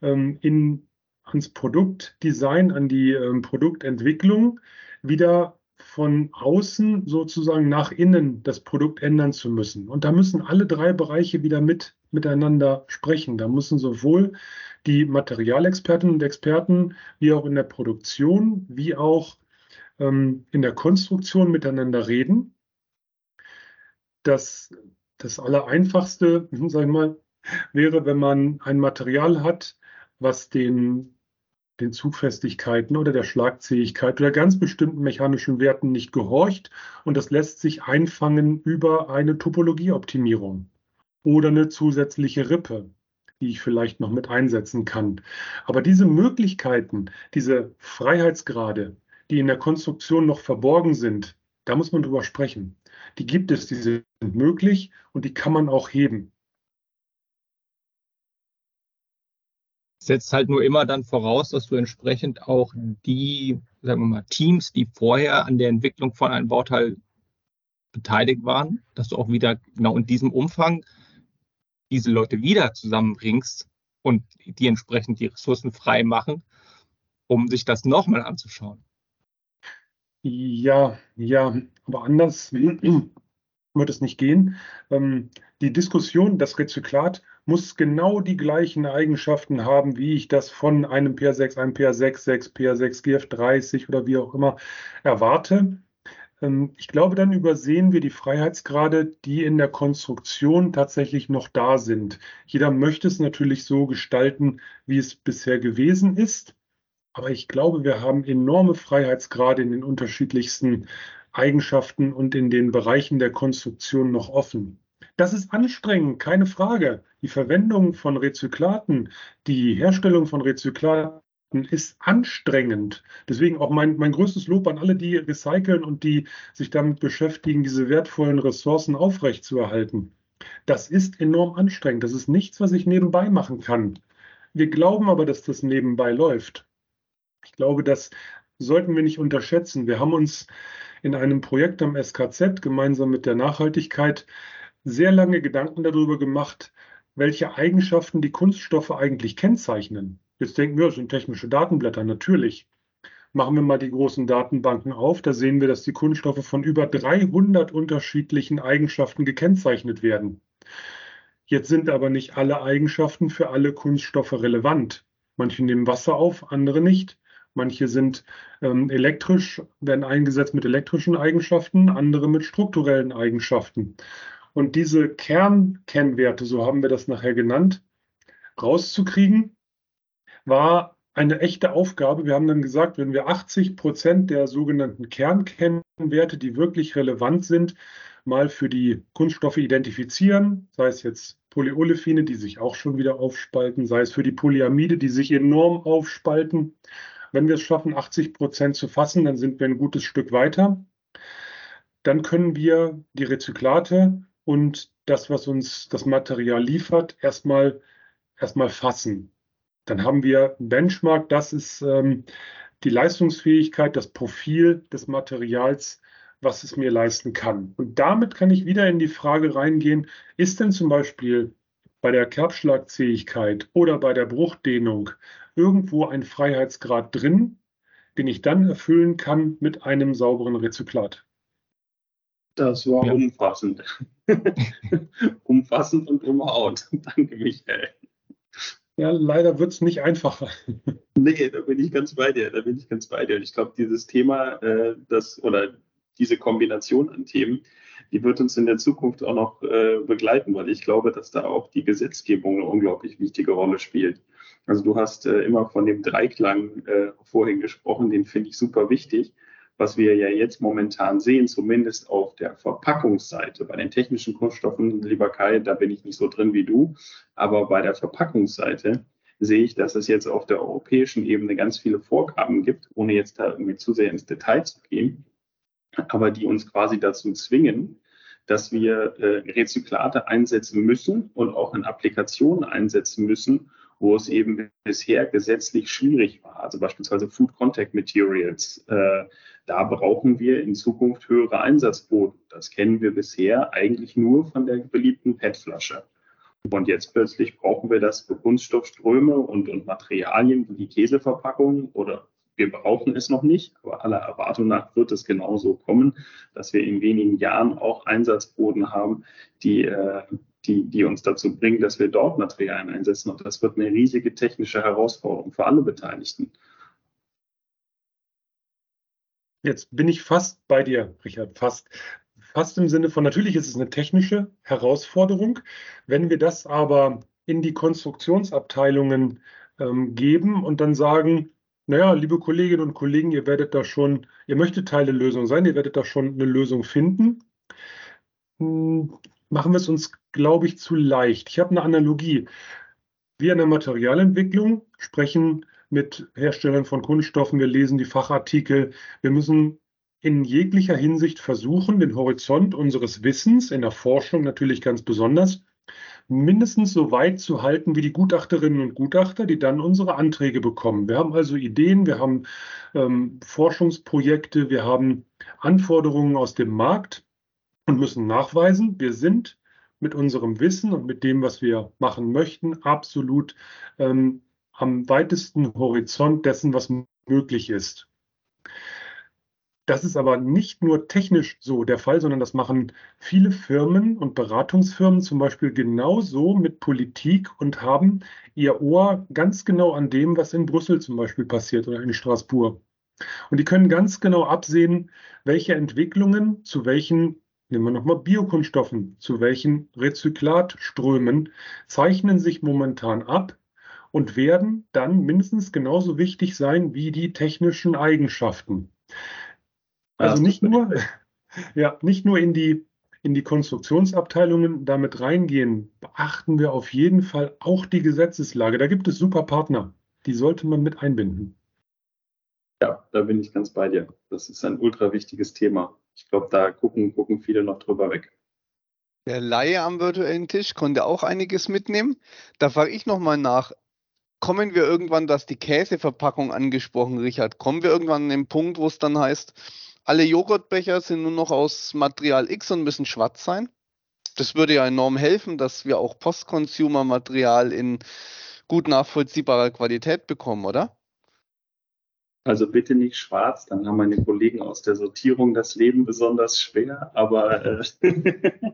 ähm, in, ans Produktdesign, an die ähm, Produktentwicklung, wieder von außen sozusagen nach innen das Produkt ändern zu müssen. Und da müssen alle drei Bereiche wieder mit miteinander sprechen. Da müssen sowohl die Materialexperten und Experten wie auch in der Produktion, wie auch ähm, in der Konstruktion miteinander reden. Das, das Allereinfachste, sag ich mal, wäre, wenn man ein Material hat, was den, den Zugfestigkeiten oder der Schlagzähigkeit oder ganz bestimmten mechanischen Werten nicht gehorcht und das lässt sich einfangen über eine Topologieoptimierung oder eine zusätzliche Rippe, die ich vielleicht noch mit einsetzen kann. Aber diese Möglichkeiten, diese Freiheitsgrade, die in der Konstruktion noch verborgen sind, da muss man drüber sprechen. Die gibt es, die sind möglich und die kann man auch heben.
Setzt halt nur immer dann voraus, dass du entsprechend auch die, sagen wir mal, Teams, die vorher an der Entwicklung von einem Bauteil beteiligt waren, dass du auch wieder genau in diesem Umfang diese Leute wieder zusammenbringst und die entsprechend die Ressourcen frei machen, um sich das nochmal anzuschauen.
Ja, ja, aber anders wird es nicht gehen. Ähm, die Diskussion, das Rezyklat muss genau die gleichen Eigenschaften haben, wie ich das von einem PR6, einem PR66, PR6 GF30 oder wie auch immer erwarte. Ähm, ich glaube, dann übersehen wir die Freiheitsgrade, die in der Konstruktion tatsächlich noch da sind. Jeder möchte es natürlich so gestalten, wie es bisher gewesen ist. Aber ich glaube, wir haben enorme Freiheitsgrade in den unterschiedlichsten Eigenschaften und in den Bereichen der Konstruktion noch offen. Das ist anstrengend, keine Frage. Die Verwendung von Rezyklaten, die Herstellung von Rezyklaten ist anstrengend. Deswegen auch mein, mein größtes Lob an alle, die recyceln und die sich damit beschäftigen, diese wertvollen Ressourcen aufrechtzuerhalten. Das ist enorm anstrengend. Das ist nichts, was ich nebenbei machen kann. Wir glauben aber, dass das nebenbei läuft. Ich glaube, das sollten wir nicht unterschätzen. Wir haben uns in einem Projekt am SKZ gemeinsam mit der Nachhaltigkeit sehr lange Gedanken darüber gemacht, welche Eigenschaften die Kunststoffe eigentlich kennzeichnen. Jetzt denken wir, das sind technische Datenblätter, natürlich. Machen wir mal die großen Datenbanken auf, da sehen wir, dass die Kunststoffe von über 300 unterschiedlichen Eigenschaften gekennzeichnet werden. Jetzt sind aber nicht alle Eigenschaften für alle Kunststoffe relevant. Manche nehmen Wasser auf, andere nicht. Manche sind ähm, elektrisch, werden eingesetzt mit elektrischen Eigenschaften, andere mit strukturellen Eigenschaften. Und diese Kernkennwerte, so haben wir das nachher genannt, rauszukriegen, war eine echte Aufgabe. Wir haben dann gesagt, wenn wir 80 Prozent der sogenannten Kernkennwerte, die wirklich relevant sind, mal für die Kunststoffe identifizieren, sei es jetzt Polyolefine, die sich auch schon wieder aufspalten, sei es für die Polyamide, die sich enorm aufspalten. Wenn wir es schaffen, 80 Prozent zu fassen, dann sind wir ein gutes Stück weiter. Dann können wir die Rezyklate und das, was uns das Material liefert, erstmal, erstmal fassen. Dann haben wir Benchmark, das ist ähm, die Leistungsfähigkeit, das Profil des Materials, was es mir leisten kann. Und damit kann ich wieder in die Frage reingehen, ist denn zum Beispiel bei der Kerbschlagzähigkeit oder bei der Bruchdehnung irgendwo ein Freiheitsgrad drin, den ich dann erfüllen kann mit einem sauberen Rezyklat?
Das war ja. umfassend. umfassend und umhaut. Danke, Michael.
Ja, leider wird es nicht einfacher.
nee, da bin ich ganz bei dir. Da bin ich ganz bei dir. Und ich glaube, dieses Thema, äh, das oder diese Kombination an Themen, die wird uns in der Zukunft auch noch äh, begleiten, weil ich glaube, dass da auch die Gesetzgebung eine unglaublich wichtige Rolle spielt. Also du hast äh, immer von dem Dreiklang äh, vorhin gesprochen, den finde ich super wichtig was wir ja jetzt momentan sehen, zumindest auf der Verpackungsseite. Bei den technischen Kunststoffen, lieber Kai, da bin ich nicht so drin wie du, aber bei der Verpackungsseite sehe ich, dass es jetzt auf der europäischen Ebene ganz viele Vorgaben gibt, ohne jetzt da irgendwie zu sehr ins Detail zu gehen, aber die uns quasi dazu zwingen, dass wir äh, Rezyklate einsetzen müssen und auch in Applikationen einsetzen müssen, wo es eben bisher gesetzlich schwierig war. Also beispielsweise Food Contact Materials. Äh, da brauchen wir in Zukunft höhere Einsatzquoten. Das kennen wir bisher eigentlich nur von der beliebten PET-Flasche. Und jetzt plötzlich brauchen wir das für Kunststoffströme und, und Materialien wie die Käseverpackung oder wir brauchen es noch nicht, aber aller Erwartung nach wird es genauso kommen, dass wir in wenigen Jahren auch Einsatzboden haben, die, äh, die, die uns dazu bringen, dass wir dort Materialien einsetzen. Und das wird eine riesige technische Herausforderung für alle Beteiligten.
Jetzt bin ich fast bei dir, Richard, fast. Fast im Sinne von, natürlich ist es eine technische Herausforderung. Wenn wir das aber in die Konstruktionsabteilungen ähm, geben und dann sagen, naja, liebe Kolleginnen und Kollegen, ihr werdet da schon, ihr möchtet Teil der Lösung sein, ihr werdet da schon eine Lösung finden. Hm, machen wir es uns, glaube ich, zu leicht. Ich habe eine Analogie. Wir in der Materialentwicklung sprechen mit Herstellern von Kunststoffen, wir lesen die Fachartikel. Wir müssen in jeglicher Hinsicht versuchen, den Horizont unseres Wissens, in der Forschung natürlich ganz besonders, mindestens so weit zu halten wie die Gutachterinnen und Gutachter, die dann unsere Anträge bekommen. Wir haben also Ideen, wir haben ähm, Forschungsprojekte, wir haben Anforderungen aus dem Markt und müssen nachweisen, wir sind mit unserem Wissen und mit dem, was wir machen möchten, absolut ähm, am weitesten Horizont dessen, was möglich ist. Das ist aber nicht nur technisch so der Fall, sondern das machen viele Firmen und Beratungsfirmen zum Beispiel genauso mit Politik und haben ihr Ohr ganz genau an dem, was in Brüssel zum Beispiel passiert oder in Straßburg. Und die können ganz genau absehen, welche Entwicklungen zu welchen, nehmen wir nochmal Biokunststoffen, zu welchen Rezyklatströmen zeichnen sich momentan ab und werden dann mindestens genauso wichtig sein wie die technischen Eigenschaften. Also nicht nur, ja, nicht nur in die, in die Konstruktionsabteilungen damit reingehen, beachten wir auf jeden Fall auch die Gesetzeslage. Da gibt es super Partner, die sollte man mit einbinden.
Ja, da bin ich ganz bei dir. Das ist ein ultra wichtiges Thema. Ich glaube, da gucken, gucken viele noch drüber weg.
Der Laie am virtuellen Tisch konnte auch einiges mitnehmen. Da frage ich nochmal nach. Kommen wir irgendwann, dass die Käseverpackung angesprochen, Richard? Kommen wir irgendwann an den Punkt, wo es dann heißt, alle Joghurtbecher sind nur noch aus Material X und müssen schwarz sein? Das würde ja enorm helfen, dass wir auch Post-Consumer-Material in gut nachvollziehbarer Qualität bekommen, oder?
Also bitte nicht schwarz, dann haben meine Kollegen aus der Sortierung das Leben besonders schwer. Aber äh,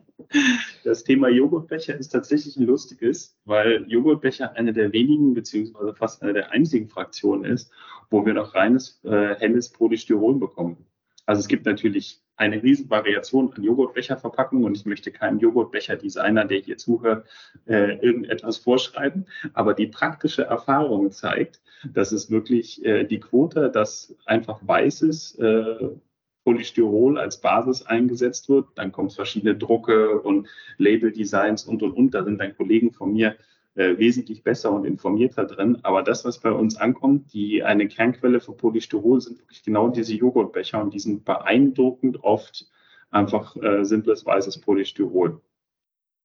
das Thema Joghurtbecher ist tatsächlich ein lustiges, weil Joghurtbecher eine der wenigen beziehungsweise fast eine der einzigen Fraktionen ist, wo wir noch reines äh, helles Polystyrol bekommen. Also es gibt natürlich eine riesen Variation an Joghurtbecherverpackungen und ich möchte keinem Joghurtbecher-Designer, der hier zuhört, äh, irgendetwas vorschreiben. Aber die praktische Erfahrung zeigt, dass es wirklich äh, die Quote, dass einfach weißes äh, Polystyrol als Basis eingesetzt wird. Dann kommen verschiedene Drucke und Label-Designs und, und, und. Da sind dann Kollegen von mir äh, wesentlich besser und informierter drin. Aber das, was bei uns ankommt, die eine Kernquelle für Polystyrol sind wirklich genau diese Joghurtbecher und die sind beeindruckend oft einfach äh, simples weißes Polystyrol.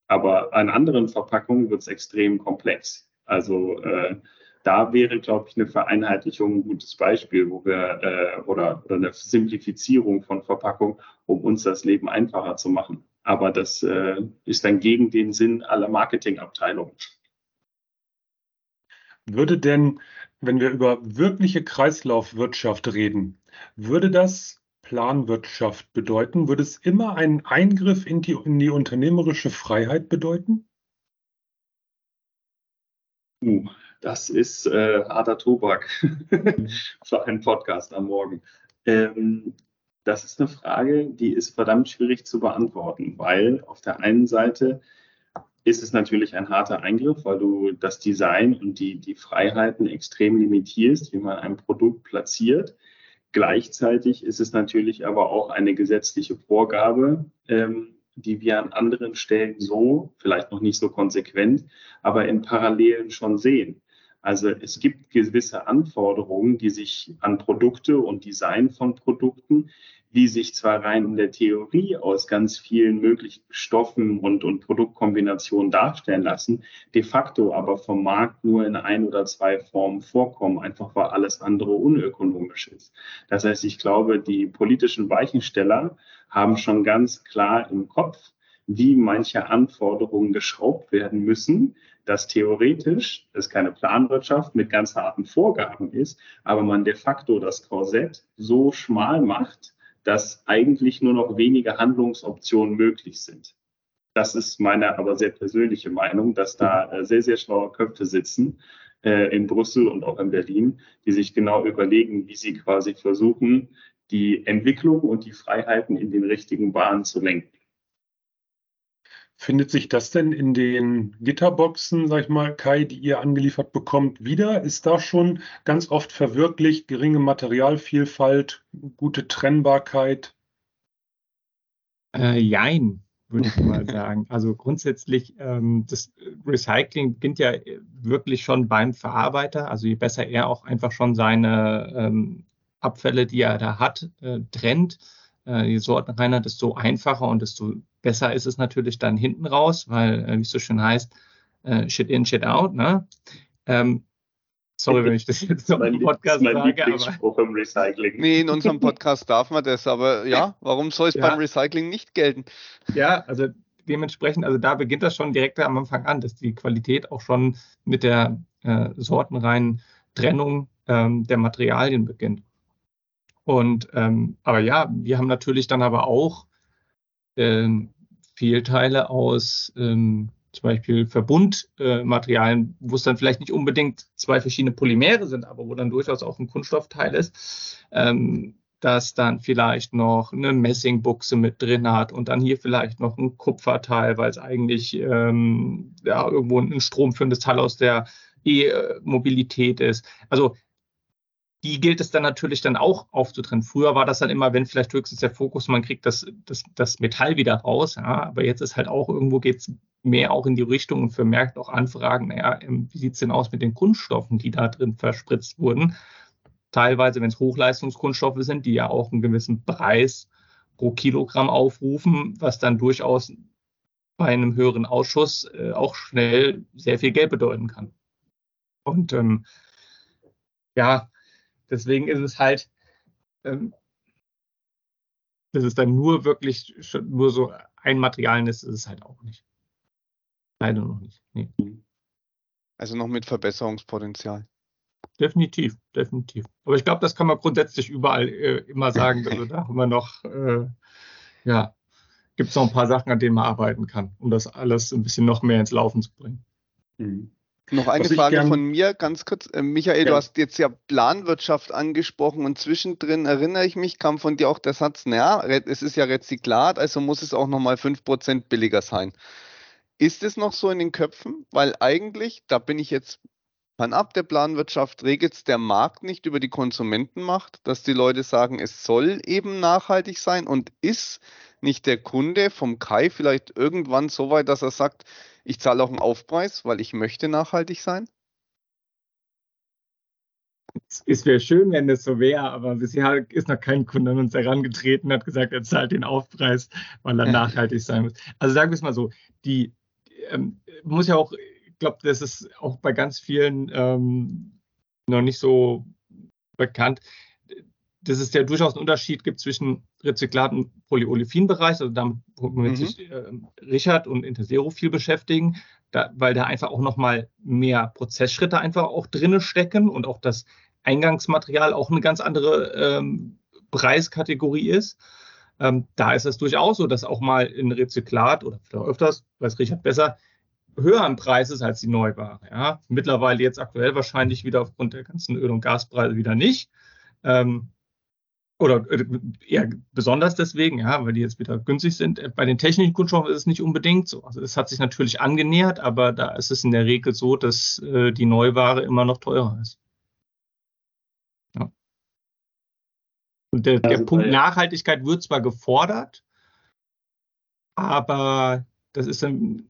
Aber an anderen Verpackungen wird es extrem komplex. Also äh, da wäre, glaube ich, eine Vereinheitlichung ein gutes Beispiel, wo wir äh, oder, oder eine Simplifizierung von Verpackung, um uns das Leben einfacher zu machen. Aber das äh, ist dann gegen den Sinn aller Marketingabteilungen.
Würde denn, wenn wir über wirkliche Kreislaufwirtschaft reden, würde das Planwirtschaft bedeuten? Würde es immer einen Eingriff in die, in die unternehmerische Freiheit bedeuten?
Uh, das ist äh, harter Tobak für einen Podcast am Morgen. Ähm, das ist eine Frage, die ist verdammt schwierig zu beantworten, weil auf der einen Seite ist es natürlich ein harter Eingriff, weil du das Design und die, die Freiheiten extrem limitierst, wie man ein Produkt platziert. Gleichzeitig ist es natürlich aber auch eine gesetzliche Vorgabe, ähm, die wir an anderen Stellen so, vielleicht noch nicht so konsequent, aber in Parallelen schon sehen. Also es gibt gewisse Anforderungen, die sich an Produkte und Design von Produkten, die sich zwar rein in der Theorie aus ganz vielen möglichen Stoffen und, und Produktkombinationen darstellen lassen, de facto aber vom Markt nur in ein oder zwei Formen vorkommen, einfach weil alles andere unökonomisch ist. Das heißt, ich glaube, die politischen Weichensteller haben schon ganz klar im Kopf, wie manche Anforderungen geschraubt werden müssen, dass theoretisch es keine Planwirtschaft mit ganz harten Vorgaben ist, aber man de facto das Korsett so schmal macht, dass eigentlich nur noch wenige Handlungsoptionen möglich sind. Das ist meine aber sehr persönliche Meinung, dass da äh, sehr, sehr schlaue Köpfe sitzen äh, in Brüssel und auch in Berlin, die sich genau überlegen, wie sie quasi versuchen, die Entwicklung und die Freiheiten in den richtigen Bahnen zu lenken.
Findet sich das denn in den Gitterboxen, sag ich mal, Kai, die ihr angeliefert bekommt, wieder? Ist da schon ganz oft verwirklicht, geringe Materialvielfalt, gute Trennbarkeit?
Äh, jein, würde ich mal sagen. Also grundsätzlich, ähm, das Recycling beginnt ja wirklich schon beim Verarbeiter. Also je besser er auch einfach schon seine ähm, Abfälle, die er da hat, äh, trennt, äh, je sortenreiner, desto einfacher und desto besser ist es natürlich dann hinten raus, weil, äh, wie es so schön heißt, äh, Shit in, Shit out. Ne? Ähm, sorry, wenn ich das jetzt so im Podcast mein sage.
Aber, im Recycling. Nee, in unserem Podcast darf man das, aber ja, warum soll es ja. beim Recycling nicht gelten?
Ja, also dementsprechend, also da beginnt das schon direkt am Anfang an, dass die Qualität auch schon mit der äh, sortenreinen Trennung ähm, der Materialien beginnt. Und ähm, aber ja, wir haben natürlich dann aber auch ähm, Fehlteile aus ähm, zum Beispiel Verbundmaterialien, wo es dann vielleicht nicht unbedingt zwei verschiedene Polymere sind, aber wo dann durchaus auch ein Kunststoffteil ist, ähm, das dann vielleicht noch eine Messingbuchse mit drin hat und dann hier vielleicht noch ein Kupferteil, weil es eigentlich ähm, ja, irgendwo ein stromführendes Teil aus der E-Mobilität ist. Also die gilt es dann natürlich dann auch aufzutrennen. Früher war das dann immer, wenn vielleicht höchstens der Fokus, man kriegt das, das, das Metall wieder raus, ja, aber jetzt ist halt auch irgendwo geht es mehr auch in die Richtung und vermerkt auch Anfragen, naja, ähm, wie sieht es denn aus mit den Kunststoffen, die da drin verspritzt wurden? Teilweise, wenn es Hochleistungskunststoffe sind, die ja auch einen gewissen Preis pro Kilogramm aufrufen, was dann durchaus bei einem höheren Ausschuss äh, auch schnell sehr viel Geld bedeuten kann. Und ähm, ja, deswegen ist es halt, ähm, dass es dann nur wirklich nur so ein Material ist, ist es halt auch nicht. Leider noch nicht. Nee.
Also noch mit Verbesserungspotenzial.
Definitiv, definitiv. Aber ich glaube, das kann man grundsätzlich überall äh, immer sagen. Also da haben wir noch, äh, ja, gibt es noch ein paar Sachen, an denen man arbeiten kann, um das alles ein bisschen noch mehr ins Laufen zu bringen.
Mhm. Noch eine Frage gern, von mir, ganz kurz. Äh, Michael, ja. du hast jetzt ja Planwirtschaft angesprochen und zwischendrin erinnere ich mich, kam von dir auch der Satz, naja, es ist ja Rezyklat, also muss es auch nochmal 5% billiger sein. Ist es noch so in den Köpfen? Weil eigentlich, da bin ich jetzt ab der Planwirtschaft, regelt es der Markt nicht über die Konsumentenmacht, dass die Leute sagen, es soll eben nachhaltig sein und ist nicht der Kunde vom Kai vielleicht irgendwann so weit, dass er sagt, ich zahle auch einen Aufpreis, weil ich möchte nachhaltig sein?
Es wäre schön, wenn das so wäre, aber bisher ist noch kein Kunde an uns herangetreten und hat gesagt, er zahlt den Aufpreis, weil er nachhaltig sein muss. Also sagen wir es mal so, die ähm, muss ja auch, glaube, das ist auch bei ganz vielen ähm, noch nicht so bekannt dass es ja durchaus einen Unterschied gibt zwischen Rezyklat- und Polyolefinbereich, also damit, womit mhm. sich äh, Richard und Intersero viel beschäftigen, da, weil da einfach auch nochmal mehr Prozessschritte einfach auch drinne stecken und auch das Eingangsmaterial auch eine ganz andere ähm, Preiskategorie ist. Ähm, da ist es durchaus so, dass auch mal in Rezyklat oder vielleicht öfters, weiß Richard besser, höher im Preis ist als die Neuware. Ja. Mittlerweile jetzt aktuell wahrscheinlich wieder aufgrund der ganzen Öl- und Gaspreise wieder nicht. Ähm, oder äh, eher besonders deswegen, ja, weil die jetzt wieder günstig sind. Äh, bei den technischen Kunststoffen ist es nicht unbedingt so. Also es hat sich natürlich angenähert, aber da ist es in der Regel so, dass äh, die Neuware immer noch teurer ist. Ja. Und der, der also Punkt Nachhaltigkeit wird zwar gefordert, aber das ist dann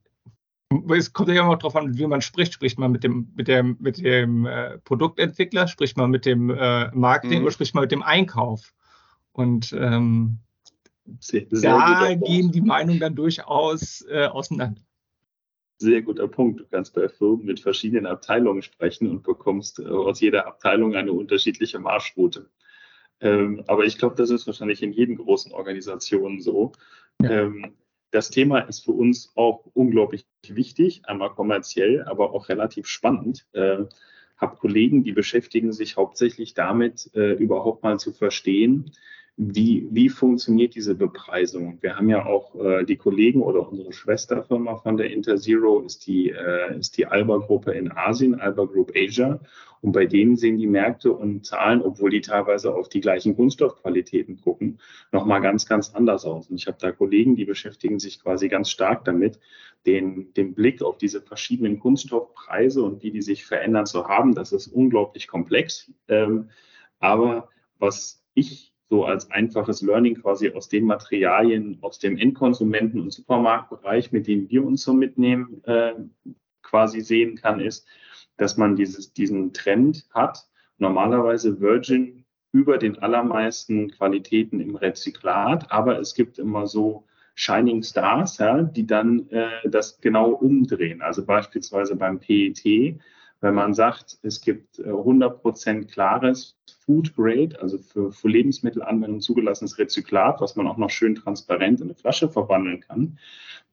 es kommt ja immer darauf an, wie man spricht. Spricht man mit dem, mit dem, mit dem äh, Produktentwickler, spricht man mit dem äh, Marketing mhm. oder spricht man mit dem Einkauf? Und ähm, sehr, sehr da gehen die Meinungen dann durchaus äh, auseinander.
Sehr guter Punkt. Du kannst bei Firmen mit verschiedenen Abteilungen sprechen und bekommst äh, aus jeder Abteilung eine unterschiedliche Marschroute. Ähm, aber ich glaube, das ist wahrscheinlich in jeden großen Organisationen so. Ja. Ähm, das Thema ist für uns auch unglaublich wichtig, einmal kommerziell, aber auch relativ spannend. Äh, habe Kollegen, die beschäftigen sich hauptsächlich damit, äh, überhaupt mal zu verstehen, wie, wie funktioniert diese Bepreisung? Wir haben ja auch äh, die Kollegen oder unsere Schwesterfirma von der Interzero ist die, äh, ist die Alba-Gruppe in Asien, Alba Group Asia. Und bei denen sehen die Märkte und Zahlen, obwohl die teilweise auf die gleichen Kunststoffqualitäten gucken, nochmal ganz, ganz anders aus. Und ich habe da Kollegen, die beschäftigen sich quasi ganz stark damit, den, den Blick auf diese verschiedenen Kunststoffpreise und wie die sich verändern zu haben. Das ist unglaublich komplex. Ähm, aber was ich so als einfaches Learning quasi aus den Materialien, aus dem Endkonsumenten- und Supermarktbereich, mit denen wir uns so mitnehmen, äh, quasi sehen kann, ist, dass man dieses, diesen Trend hat, normalerweise Virgin über den allermeisten Qualitäten im Rezyklat, aber es gibt immer so Shining Stars, ja, die dann äh, das genau umdrehen. Also beispielsweise beim PET, wenn man sagt, es gibt 100% äh, klares Food Grade, also für, für Lebensmittelanwendung zugelassenes Rezyklat, was man auch noch schön transparent in eine Flasche verwandeln kann,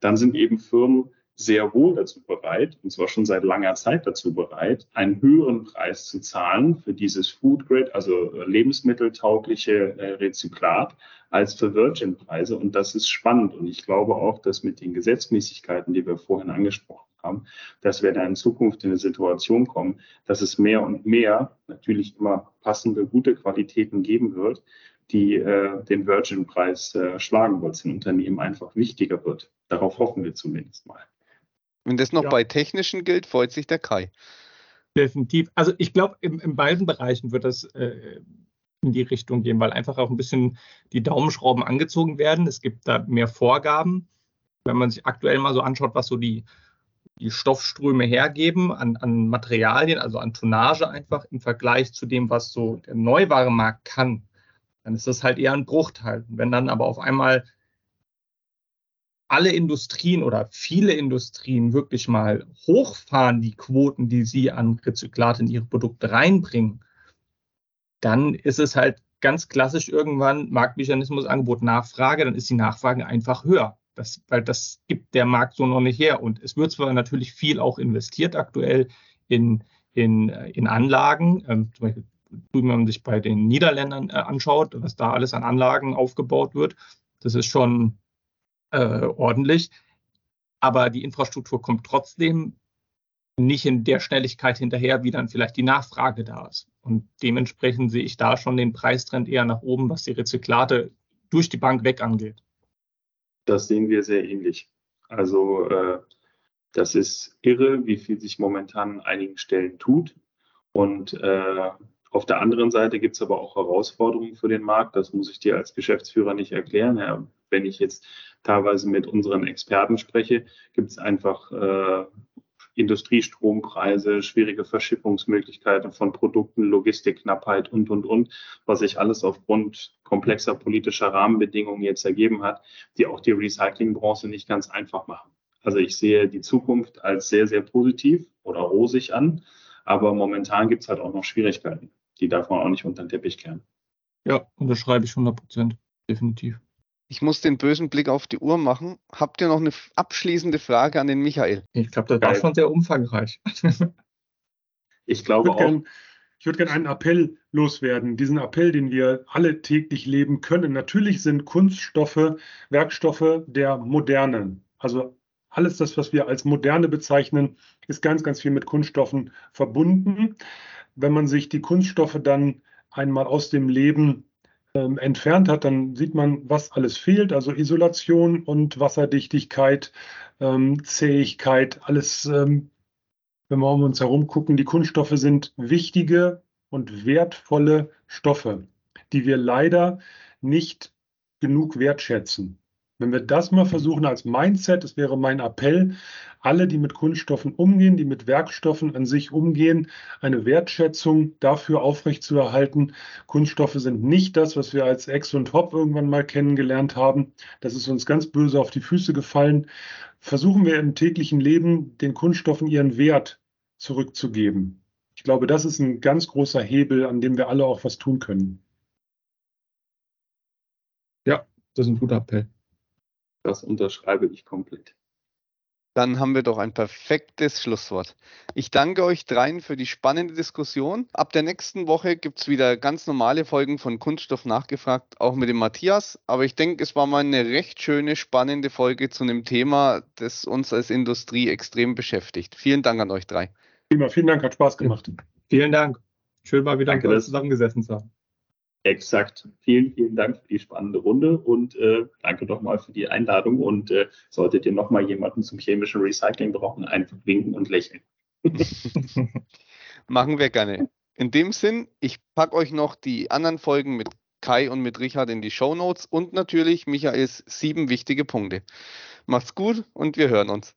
dann sind eben Firmen sehr wohl dazu bereit, und zwar schon seit langer Zeit dazu bereit, einen höheren Preis zu zahlen für dieses Food Grade, also äh, lebensmitteltaugliche äh, Rezyklat, als für Virgin-Preise. Und das ist spannend. Und ich glaube auch, dass mit den Gesetzmäßigkeiten, die wir vorhin angesprochen haben, dass wir da in Zukunft in eine Situation kommen, dass es mehr und mehr natürlich immer passende, gute Qualitäten geben wird, die äh, den Virgin-Preis äh, schlagen, weil es den Unternehmen einfach wichtiger wird. Darauf hoffen wir zumindest mal.
Wenn das noch ja. bei technischen gilt, freut sich der Kai.
Definitiv. Also ich glaube, in, in, beiden Bereichen wird das äh, in die Richtung gehen, weil einfach auch ein bisschen die Daumenschrauben angezogen werden. Es gibt da mehr Vorgaben. Wenn man sich aktuell mal so anschaut, was so die, die Stoffströme hergeben an, an Materialien, also an Tonnage einfach im Vergleich zu dem, was so der Neuwaremarkt kann, dann ist das halt eher ein Bruchteil. Wenn dann aber auf einmal alle Industrien oder viele Industrien wirklich mal hochfahren, die Quoten, die sie an Rezyklat in ihre Produkte reinbringen, dann ist es halt ganz klassisch irgendwann Marktmechanismus, Angebot, Nachfrage, dann ist die Nachfrage einfach höher. Das, weil das gibt der Markt so noch nicht her. Und es wird zwar natürlich viel auch investiert aktuell in, in, in Anlagen, ähm, zum Beispiel wenn man sich bei den Niederländern äh, anschaut, was da alles an Anlagen aufgebaut wird, das ist schon äh, ordentlich. Aber die Infrastruktur kommt trotzdem nicht in der Schnelligkeit hinterher, wie dann vielleicht die Nachfrage da ist. Und dementsprechend sehe ich da schon den Preistrend eher nach oben, was die Rezyklate durch die Bank weg angeht.
Das sehen wir sehr ähnlich. Also äh, das ist irre, wie viel sich momentan an einigen Stellen tut. Und äh, auf der anderen Seite gibt es aber auch Herausforderungen für den Markt. Das muss ich dir als Geschäftsführer nicht erklären. Ja, wenn ich jetzt teilweise mit unseren Experten spreche, gibt es einfach äh, Industriestrompreise, schwierige Verschiffungsmöglichkeiten von Produkten, Logistikknappheit und, und, und, was sich alles aufgrund komplexer politischer Rahmenbedingungen jetzt ergeben hat, die auch die Recyclingbranche nicht ganz einfach machen. Also ich sehe die Zukunft als sehr, sehr positiv oder rosig an, aber momentan gibt es halt auch noch Schwierigkeiten. Die darf man auch nicht unter den Teppich kehren.
Ja, unterschreibe ich 100 Prozent, definitiv.
Ich muss den bösen Blick auf die Uhr machen. Habt ihr noch eine abschließende Frage an den Michael?
Ich glaube, das war schon sehr umfangreich.
ich glaube
ich auch. Gern, ich würde gerne einen Appell loswerden. Diesen Appell, den wir alle täglich leben können. Natürlich sind Kunststoffe, Werkstoffe der Moderne. Also alles das, was wir als Moderne bezeichnen, ist ganz, ganz viel mit Kunststoffen verbunden. Wenn man sich die Kunststoffe dann einmal aus dem Leben ähm, entfernt hat, dann sieht man, was alles fehlt. Also Isolation und Wasserdichtigkeit, ähm, Zähigkeit, alles, ähm, wenn wir um uns herum gucken, die Kunststoffe sind wichtige und wertvolle Stoffe, die wir leider nicht genug wertschätzen. Wenn wir das mal versuchen als Mindset, das wäre mein Appell, alle, die mit Kunststoffen umgehen, die mit Werkstoffen an sich umgehen, eine Wertschätzung dafür aufrechtzuerhalten. Kunststoffe sind nicht das, was wir als Ex und Hop irgendwann mal kennengelernt haben. Das ist uns ganz böse auf die Füße gefallen. Versuchen wir im täglichen Leben den Kunststoffen ihren Wert zurückzugeben. Ich glaube, das ist ein ganz großer Hebel, an dem wir alle auch was tun können.
Ja, das ist ein guter Appell.
Das unterschreibe ich komplett.
Dann haben wir doch ein perfektes Schlusswort. Ich danke euch dreien für die spannende Diskussion. Ab der nächsten Woche gibt es wieder ganz normale Folgen von Kunststoff nachgefragt, auch mit dem Matthias. Aber ich denke, es war mal eine recht schöne, spannende Folge zu einem Thema, das uns als Industrie extrem beschäftigt. Vielen Dank an euch drei.
Prima, vielen Dank, hat Spaß gemacht.
Vielen Dank. Schön mal wieder zusammengesessen zu haben.
Exakt. Vielen, vielen Dank für die spannende Runde und äh, danke nochmal für die Einladung. Und äh, solltet ihr nochmal jemanden zum chemischen Recycling brauchen, einfach winken und lächeln.
Machen wir gerne. In dem Sinn, ich packe euch noch die anderen Folgen mit Kai und mit Richard in die Show Notes und natürlich Michaels sieben wichtige Punkte. Macht's gut und wir hören uns.